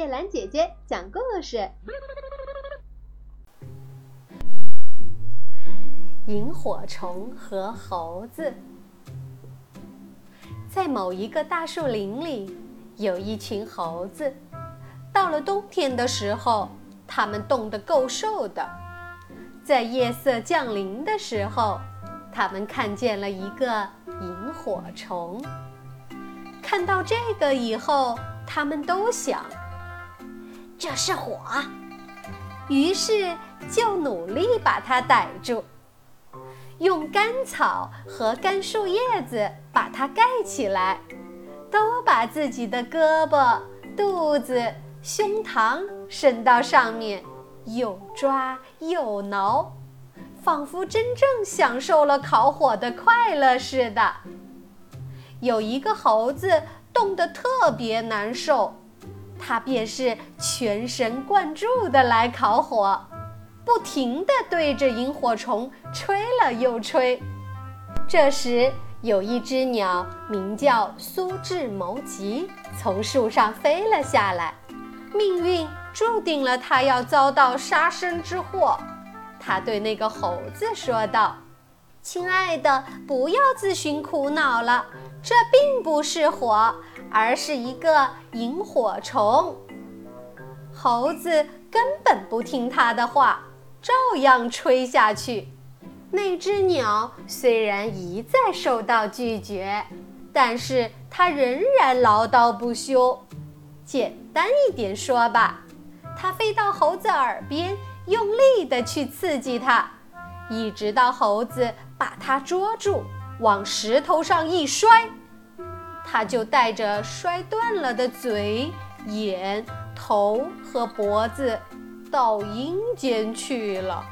叶兰姐姐讲故事。萤火虫和猴子，在某一个大树林里，有一群猴子。到了冬天的时候，它们冻得够瘦的。在夜色降临的时候，他们看见了一个萤火虫。看到这个以后，他们都想，这是火，于是就努力把它逮住。用干草和干树叶子把它盖起来，都把自己的胳膊、肚子、胸膛伸到上面，又抓又挠，仿佛真正享受了烤火的快乐似的。有一个猴子冻得特别难受，它便是全神贯注地来烤火。不停地对着萤火虫吹了又吹。这时，有一只鸟名叫苏智谋吉，从树上飞了下来。命运注定了它要遭到杀身之祸。它对那个猴子说道：“亲爱的，不要自寻苦恼了，这并不是火，而是一个萤火虫。”猴子根本不听他的话。照样吹下去。那只鸟虽然一再受到拒绝，但是它仍然唠叨不休。简单一点说吧，它飞到猴子耳边，用力地去刺激它，一直到猴子把它捉住，往石头上一摔，它就带着摔断了的嘴、眼、头和脖子。到阴间去了。